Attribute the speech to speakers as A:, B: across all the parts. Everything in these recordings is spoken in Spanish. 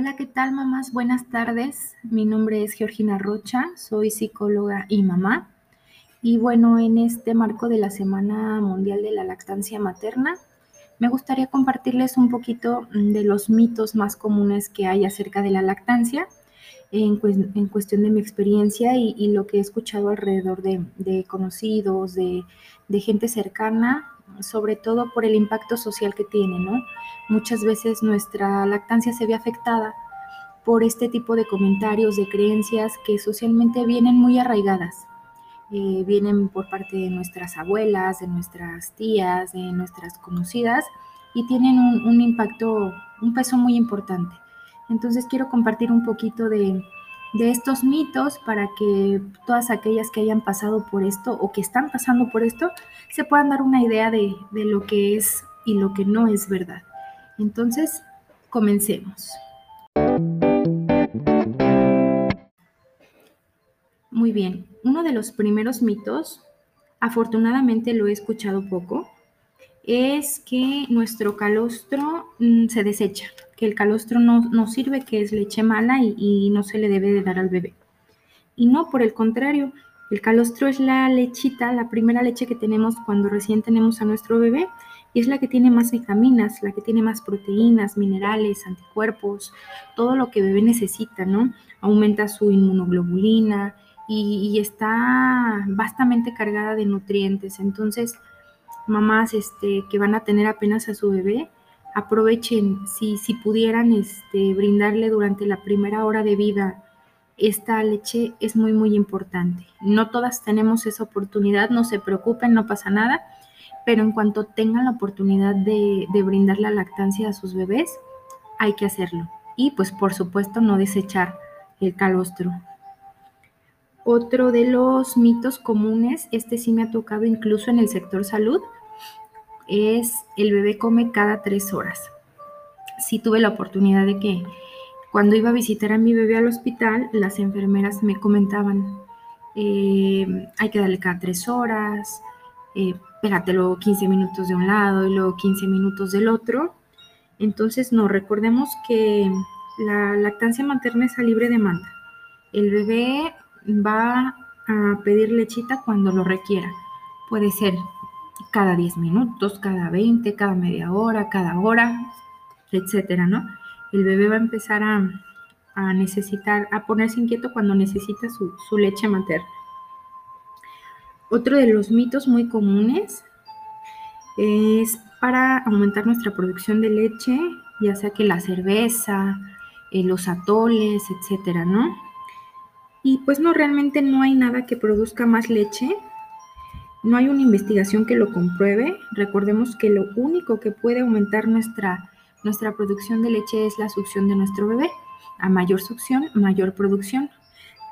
A: Hola, ¿qué tal mamás? Buenas tardes. Mi nombre es Georgina Rocha, soy psicóloga y mamá. Y bueno, en este marco de la Semana Mundial de la Lactancia Materna, me gustaría compartirles un poquito mm, de los mitos más comunes que hay acerca de la lactancia en, cuestión de mi experiencia y, lo que he escuchado alrededor de, conocidos, de, de gente cercana sobre todo por el impacto social que tiene, ¿no? Muchas veces nuestra lactancia se ve afectada por este tipo de comentarios, de creencias que socialmente vienen muy arraigadas. Eh, vienen por parte de nuestras abuelas, de nuestras tías, de nuestras conocidas y tienen un, un impacto, un peso muy importante. Entonces quiero compartir un poquito de, de estos mitos para que todas aquellas que hayan pasado por esto o que están pasando por esto se puedan dar una idea de, lo que es y lo que no es verdad. Entonces, comencemos. Muy bien, uno de los primeros mitos, afortunadamente lo he escuchado poco, es que nuestro calostro mm, se desecha que el calostro no, sirve, que es leche mala y, no se le debe de dar al bebé. Y no, por el contrario, el calostro es la lechita, la primera leche que tenemos cuando recién tenemos a nuestro bebé y es la que tiene más vitaminas, la que tiene más proteínas, minerales, anticuerpos, todo lo que el bebé necesita, ¿no? Aumenta su inmunoglobulina y, y está vastamente cargada de nutrientes. Entonces, mamás este, que van a tener apenas a su bebé, aprovechen, si, si pudieran este, brindarle durante la primera hora de vida esta leche es muy, muy importante. No todas tenemos esa oportunidad, no se preocupen, no pasa nada, pero en cuanto tengan la oportunidad de, de brindar la lactancia a sus bebés, hay que hacerlo. Y pues por supuesto no desechar el calostro. Otro de los mitos comunes, este sí me ha tocado incluso en el sector salud, es el bebé come cada tres horas. Sí tuve la oportunidad de que cuando iba a visitar a mi bebé al hospital, las enfermeras me comentaban, eh, hay que darle cada tres horas, eh, pégate luego 15 minutos de un lado y luego 15 minutos del otro. Entonces, no, recordemos que la lactancia materna es a libre demanda. El bebé va a pedir lechita cuando lo requiera. Puede ser cada 10 minutos, cada 20, cada media hora, cada hora, etcétera, ¿no? El bebé va a empezar a, necesitar, a ponerse inquieto cuando necesita su, su leche materna. Otro de los mitos muy comunes es para aumentar nuestra producción de leche, ya sea que la cerveza, eh, los atoles, etcétera, ¿no? Y pues no, realmente no hay nada que produzca más leche no hay una investigación que lo compruebe. Recordemos que lo único que puede aumentar nuestra, nuestra producción de leche es la succión de nuestro bebé. A mayor succión, mayor producción.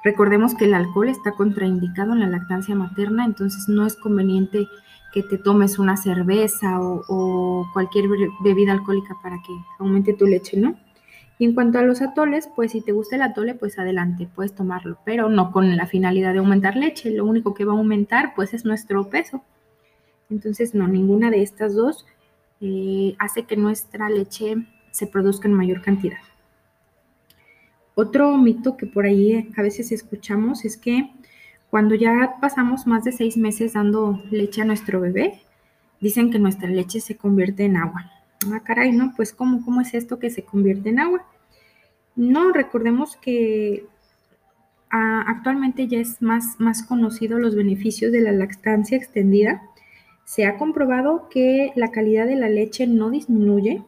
A: Recordemos que el alcohol está contraindicado en la lactancia materna, entonces no es conveniente que te tomes una cerveza o, o cualquier bebida alcohólica para que aumente tu leche, ¿no? Y en cuanto a los atoles, pues si te gusta el atole, pues adelante, puedes tomarlo, pero no con la finalidad de aumentar leche. Lo único que va a aumentar, pues es nuestro peso. Entonces, no, ninguna de estas dos eh, hace que nuestra leche se produzca en mayor cantidad. Otro mito que por ahí a veces escuchamos es que cuando ya pasamos más de seis meses dando leche a nuestro bebé, dicen que nuestra leche se convierte en agua. Ah, caray, ¿no? Pues ¿cómo, cómo es esto que se convierte en agua? No, recordemos que ah, actualmente ya es más, más conocido los beneficios de la lactancia extendida. Se ha comprobado que la calidad de la leche no disminuye,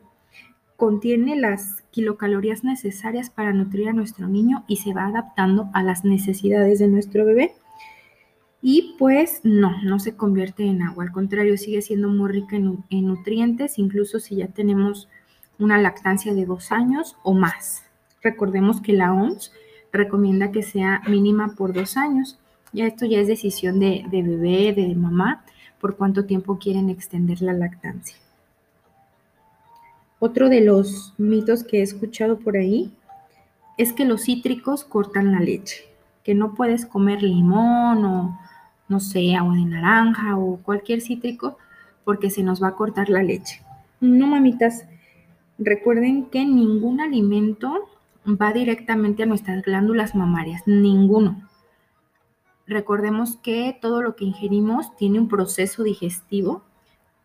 A: contiene las kilocalorías necesarias para nutrir a nuestro niño y se va adaptando a las necesidades de nuestro bebé. Y pues no, no se convierte en agua, al contrario, sigue siendo muy rica en, nutrientes, incluso si ya tenemos una lactancia de dos años o más. Recordemos que la OMS recomienda que sea mínima por dos años. Ya esto ya es decisión de, de bebé, de mamá, por cuánto tiempo quieren extender la lactancia. Otro de los mitos que he escuchado por ahí es que los cítricos cortan la leche, que no puedes comer limón o, no sé, agua de naranja o cualquier cítrico porque se nos va a cortar la leche. No, mamitas, recuerden que ningún alimento va directamente a nuestras glándulas mamarias, ninguno. Recordemos que todo lo que ingerimos tiene un proceso digestivo.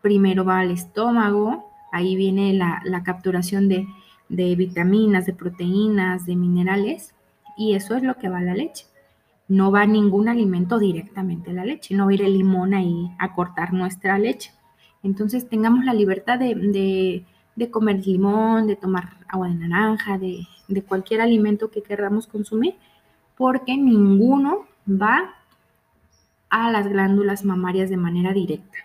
A: Primero va al estómago, ahí viene la, capturación de, de vitaminas, de proteínas, de minerales, y eso es lo que va a la leche. No va ningún alimento directamente a la leche, no va a ir el limón ahí a cortar nuestra leche. Entonces tengamos la libertad de, comer limón, de tomar agua de naranja, de, de cualquier alimento que queramos consumir, porque ninguno va a las glándulas mamarias de manera directa.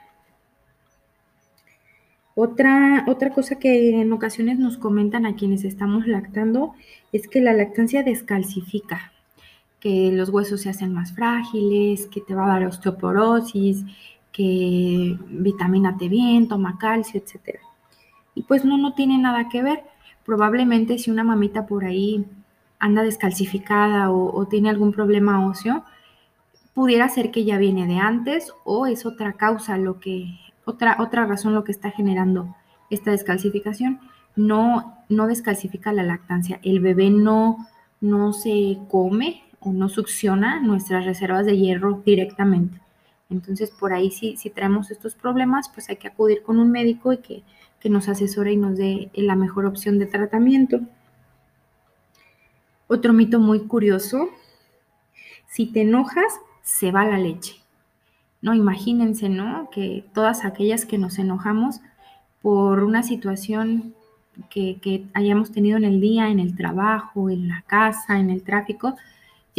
A: Otra, otra cosa que en ocasiones nos comentan a quienes estamos lactando es que la lactancia descalcifica, que los huesos se hacen más frágiles, que te va a dar osteoporosis, que vitamínate bien, toma calcio, etc. Y pues no, no tiene nada que ver. Probablemente si una mamita por ahí anda descalcificada o, o tiene algún problema óseo, pudiera ser que ya viene de antes o es otra causa lo que otra, otra razón lo que está generando esta descalcificación. No, no descalcifica la lactancia. El bebé no, no se come o no succiona nuestras reservas de hierro directamente. Entonces, por ahí si, si traemos estos problemas, pues hay que acudir con un médico y que, que nos asesore y nos dé la mejor opción de tratamiento. Otro mito muy curioso, si te enojas, se va la leche. No, imagínense, ¿no? Que todas aquellas que nos enojamos por una situación que, hayamos tenido en el día, en el trabajo, en la casa, en el tráfico,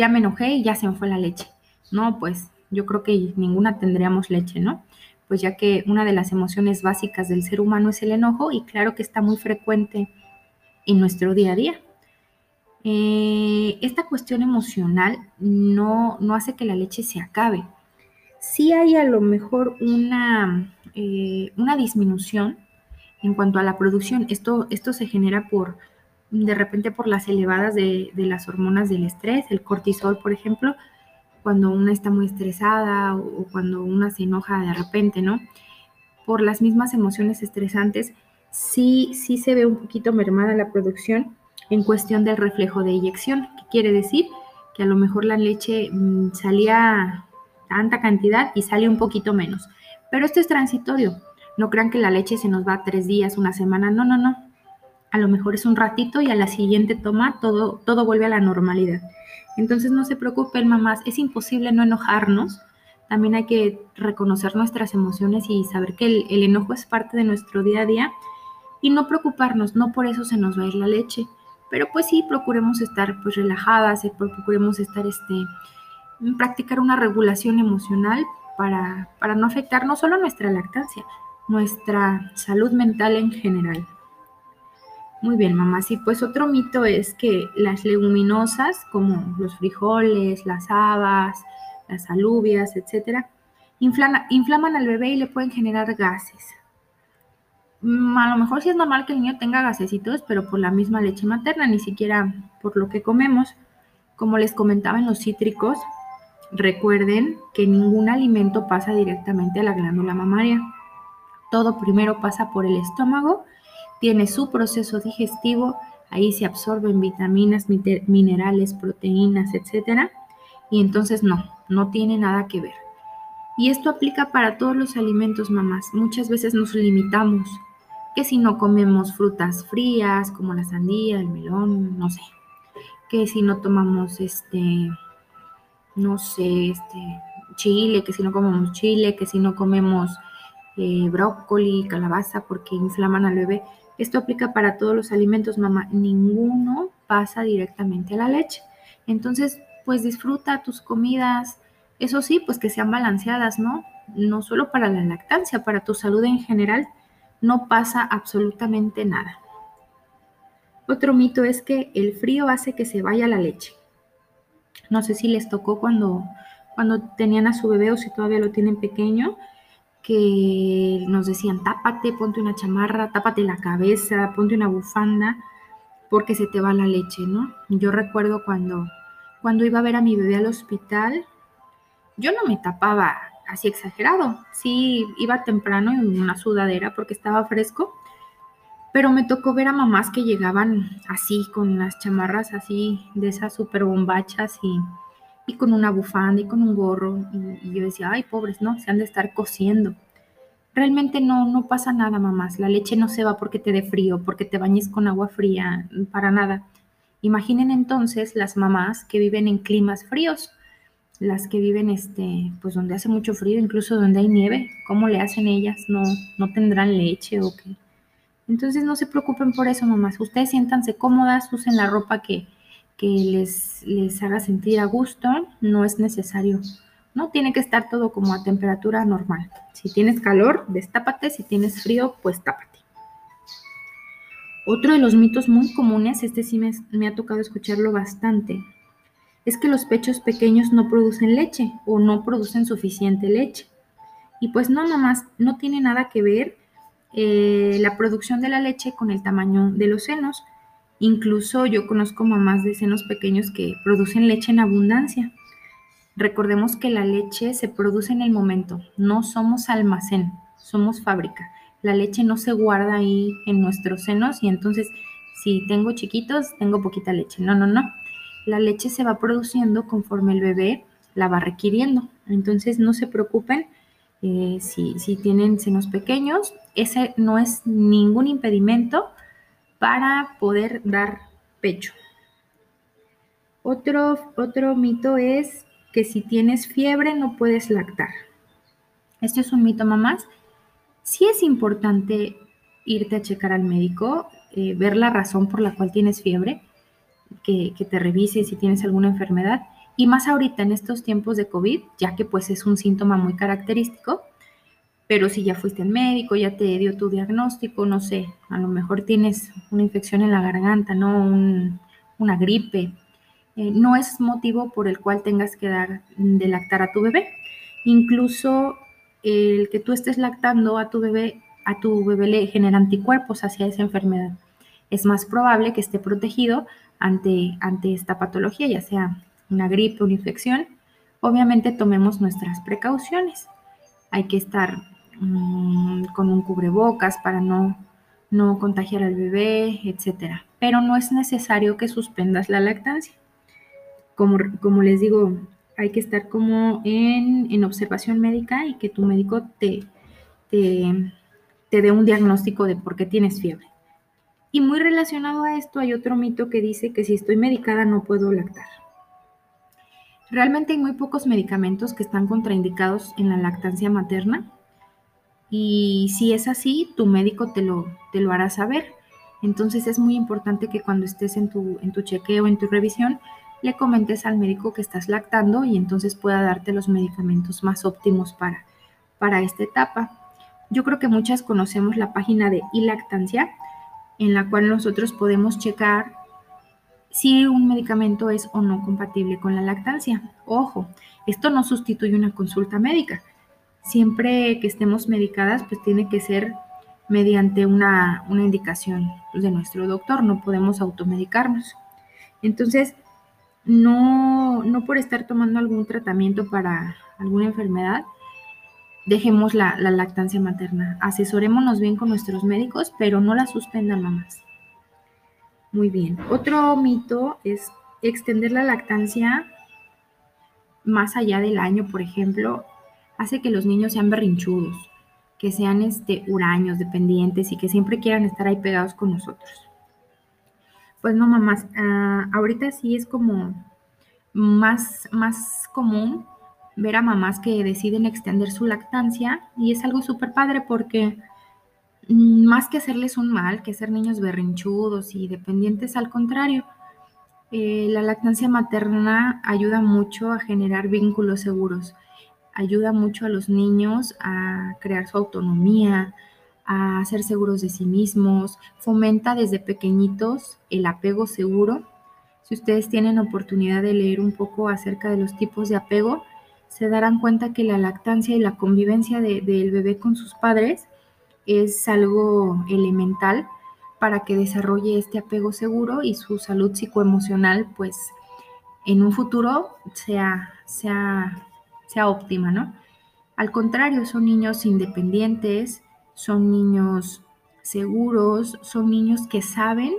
A: ya me enojé y ya se me fue la leche. No, pues yo creo que ninguna tendríamos leche, ¿no? Pues ya que una de las emociones básicas del ser humano es el enojo y claro que está muy frecuente en nuestro día a día. Eh, esta cuestión emocional no, no hace que la leche se acabe sí hay a lo mejor una, eh, una disminución en cuanto a la producción. Esto, esto se genera por, de repente, por las elevadas de, las hormonas del estrés, el cortisol, por ejemplo, cuando una está muy estresada o, cuando una se enoja de repente, ¿no? Por las mismas emociones estresantes, sí, sí se ve un poquito mermada la producción en cuestión del reflejo de eyección, que quiere decir que a lo mejor la leche mm, salía tanta cantidad y sale un poquito menos. Pero esto es transitorio. No crean que la leche se nos va tres días, una semana. No, no, no. A lo mejor es un ratito y a la siguiente toma todo, todo vuelve a la normalidad. Entonces no se preocupen, mamás. Es imposible no enojarnos. También hay que reconocer nuestras emociones y saber que el, enojo es parte de nuestro día a día y no preocuparnos. No por eso se nos va a ir la leche. Pero pues sí, procuremos estar pues relajadas, eh, procuremos estar este, practicar una regulación emocional para, para no afectar no solo nuestra lactancia, nuestra salud mental en general. Muy bien, mamá. Sí, pues otro mito es que las leguminosas, como los frijoles, las habas, las alubias, etcétera, inflaman al bebé y le pueden generar gases. Mm, a lo mejor sí es normal que el niño tenga gasecitos, pero por la misma leche materna, ni siquiera por lo que comemos. Como les comentaba en los cítricos, Recuerden que ningún alimento pasa directamente a la glándula mamaria. Todo primero pasa por el estómago, tiene su proceso digestivo, ahí se absorben vitaminas, minerales, proteínas, etc. Y entonces no, no tiene nada que ver. Y esto aplica para todos los alimentos, mamás. Muchas veces nos limitamos, que si no comemos frutas frías como la sandía, el melón, no sé, que si no tomamos este no sé, este, chile, que si no comemos chile, que si no comemos eh, brócoli, calabaza, porque inflaman al bebé. Esto aplica para todos los alimentos, mamá. Ninguno pasa directamente a la leche. Entonces, pues disfruta tus comidas. Eso sí, pues que sean balanceadas, ¿no? No solo para la lactancia, para tu salud en general, no pasa absolutamente nada. Otro mito es que el frío hace que se vaya la leche. No sé si les tocó cuando, cuando tenían a su bebé o si todavía lo tienen pequeño, que nos decían, tápate, ponte una chamarra, tápate la cabeza, ponte una bufanda, porque se te va la leche, ¿no? Yo recuerdo cuando, cuando iba a ver a mi bebé al hospital, yo no me tapaba así exagerado, sí iba temprano en una sudadera porque estaba fresco, Pero me tocó ver a mamás que llegaban así, con las chamarras así, de esas super bombachas y, y con una bufanda y con un gorro. Y, y, yo decía, ay, pobres, ¿no? Se han de estar cociendo. Realmente no, no pasa nada, mamás. La leche no se va porque te dé frío, porque te bañes con agua fría, para nada. Imaginen entonces las mamás que viven en climas fríos, las que viven este, pues donde hace mucho frío, incluso donde hay nieve, ¿cómo le hacen ellas? ¿No, no tendrán leche o qué? Entonces no se preocupen por eso, mamás. Ustedes siéntanse cómodas, usen la ropa que, que les, les haga sentir a gusto. No es necesario, no tiene que estar todo como a temperatura normal. Si tienes calor, destápate. Si tienes frío, pues tápate. Otro de los mitos muy comunes, este sí me, ha tocado escucharlo bastante, es que los pechos pequeños no producen leche o no producen suficiente leche. Y pues no, mamás, no tiene nada que ver eh, la producción de la leche con el tamaño de los senos. Incluso yo conozco mamás de senos pequeños que producen leche en abundancia. Recordemos que la leche se produce en el momento, no somos almacén, somos fábrica la leche no se guarda ahí en nuestros senos y entonces si tengo chiquitos, tengo poquita leche. No, no, no. La leche se va produciendo conforme el bebé la va requiriendo. Entonces no se preocupen eh, si, si tienen senos pequeños. Ese no es ningún impedimento para poder dar pecho. Otro, otro mito es que si tienes fiebre no puedes lactar. Esto es un mito, mamás sí es importante irte a checar al médico, eh, ver la razón por la cual tienes fiebre, que, te revise si tienes alguna enfermedad. Y más ahorita en estos tiempos de COVID, ya que pues es un síntoma muy característico, pero si ya fuiste al médico, ya te dio tu diagnóstico, no sé, a lo mejor tienes una infección en la garganta, ¿no? una gripe, eh, no es motivo por el cual tengas que dar de lactar a tu bebé. Incluso el que tú estés lactando a tu bebé, a tu bebé le genera anticuerpos hacia esa enfermedad. Es más probable que esté protegido ante, ante esta patología, ya sea una gripe, una infección. Obviamente tomemos nuestras precauciones. Hay que estar mm, con un cubrebocas para no, no contagiar al bebé, etc. Pero no es necesario que suspendas la lactancia. Como, como les digo, hay que estar como en, observación médica y que tu médico te, te, dé un diagnóstico de por qué tienes fiebre. Y muy relacionado a esto hay otro mito que dice que si estoy medicada no puedo lactar. Realmente hay muy pocos medicamentos que están contraindicados en la lactancia materna y si es así, tu médico te lo, te lo hará saber. Entonces es muy importante que cuando estés en tu, en tu chequeo, en tu revisión, le comentes al médico que estás lactando y entonces pueda darte los medicamentos más óptimos para, para esta etapa. Yo creo que muchas conocemos la página de ilactancia, en la cual nosotros podemos checar si un medicamento es o no compatible con la lactancia. Ojo, esto no sustituye una consulta médica. Siempre que estemos medicadas, pues tiene que ser mediante una, una indicación de nuestro doctor, no podemos automedicarnos. Entonces, no, no por estar tomando algún tratamiento para alguna enfermedad, dejemos la, lactancia materna. Asesorémonos bien con nuestros médicos, pero no la suspendan mamás. Muy bien. Otro mito es extender la lactancia más allá del año, por ejemplo, hace que los niños sean berrinchudos, que sean este, huraños, dependientes y que siempre quieran estar ahí pegados con nosotros. Pues no, mamás, ah, ahorita sí es como más, más común ver a mamás que deciden extender su lactancia y es algo súper padre porque mm, más que hacerles un mal, que ser niños berrinchudos y dependientes, al contrario, eh, la lactancia materna ayuda mucho a generar vínculos seguros, ayuda mucho a los niños a crear su autonomía, a ser seguros de sí mismos, fomenta desde pequeñitos el apego seguro. Si ustedes tienen oportunidad de leer un poco acerca de los tipos de apego, se darán cuenta que la lactancia y la convivencia del bebé con sus padres es algo elemental para que desarrolle este apego seguro y su salud psicoemocional, pues en un futuro sea, sea, sea óptima, ¿no? Al contrario, son niños independientes, son niños seguros, son niños que saben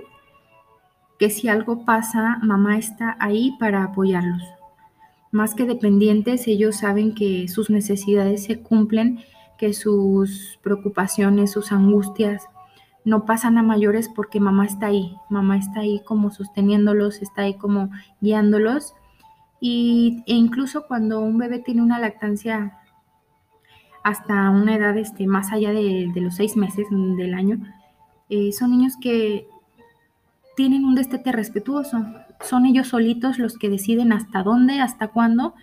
A: que si algo pasa, mamá está ahí para apoyarlos. Más que dependientes, ellos saben que sus necesidades se cumplen, que sus preocupaciones, sus angustias no pasan a mayores porque mamá está ahí, mamá está ahí como sosteniéndolos, está ahí como guiándolos. Y, e incluso cuando un bebé tiene una lactancia hasta una edad este, más allá de, los seis meses del año, eh, son niños que tienen un destete respetuoso. Son ellos solitos los que deciden hasta dónde, hasta cuándo,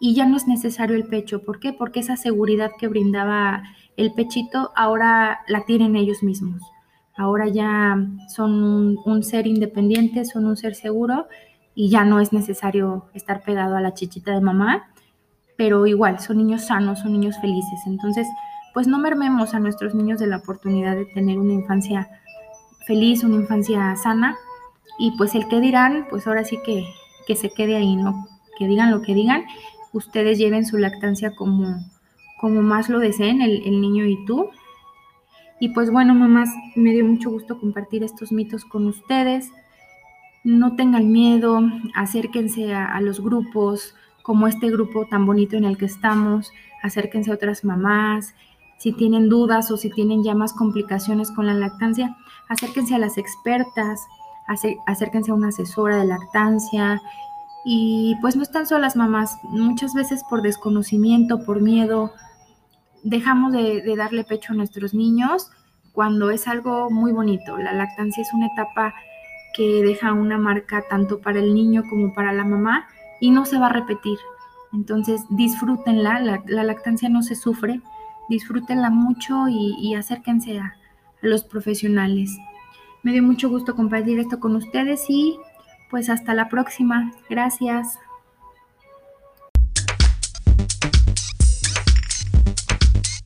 A: y ya no es necesario el pecho. ¿Por qué? Porque esa seguridad que brindaba el pechito ahora la tienen ellos mismos. Ahora ya son un, un ser independiente, son un ser seguro y ya no es necesario estar pegado a la chichita de mamá pero igual son niños sanos, son niños felices. Entonces, pues no mermemos a nuestros niños de la oportunidad de tener una infancia feliz, una infancia sana. Y pues el que dirán, pues ahora sí que, que se quede ahí, ¿no? Que digan lo que digan, ustedes lleven su lactancia como, como más lo deseen, el, el niño y tú. Y pues bueno, mamás, me dio mucho gusto compartir estos mitos con ustedes. No tengan miedo, acérquense a, a los grupos, como este grupo tan bonito en el que estamos, acérquense a otras mamás, si tienen dudas o si tienen ya más complicaciones con la lactancia, acérquense a las expertas, acérquense a una asesora de lactancia y pues no están solas mamás, muchas veces por desconocimiento, por miedo, dejamos de, de darle pecho a nuestros niños cuando es algo muy bonito. La lactancia es una etapa que deja una marca tanto para el niño como para la mamá y no se va a repetir. Entonces disfrútenla, la, lactancia no se sufre, disfrútenla mucho y, acérquense a, los profesionales. Me dio mucho gusto compartir esto con ustedes y pues hasta la próxima. Gracias.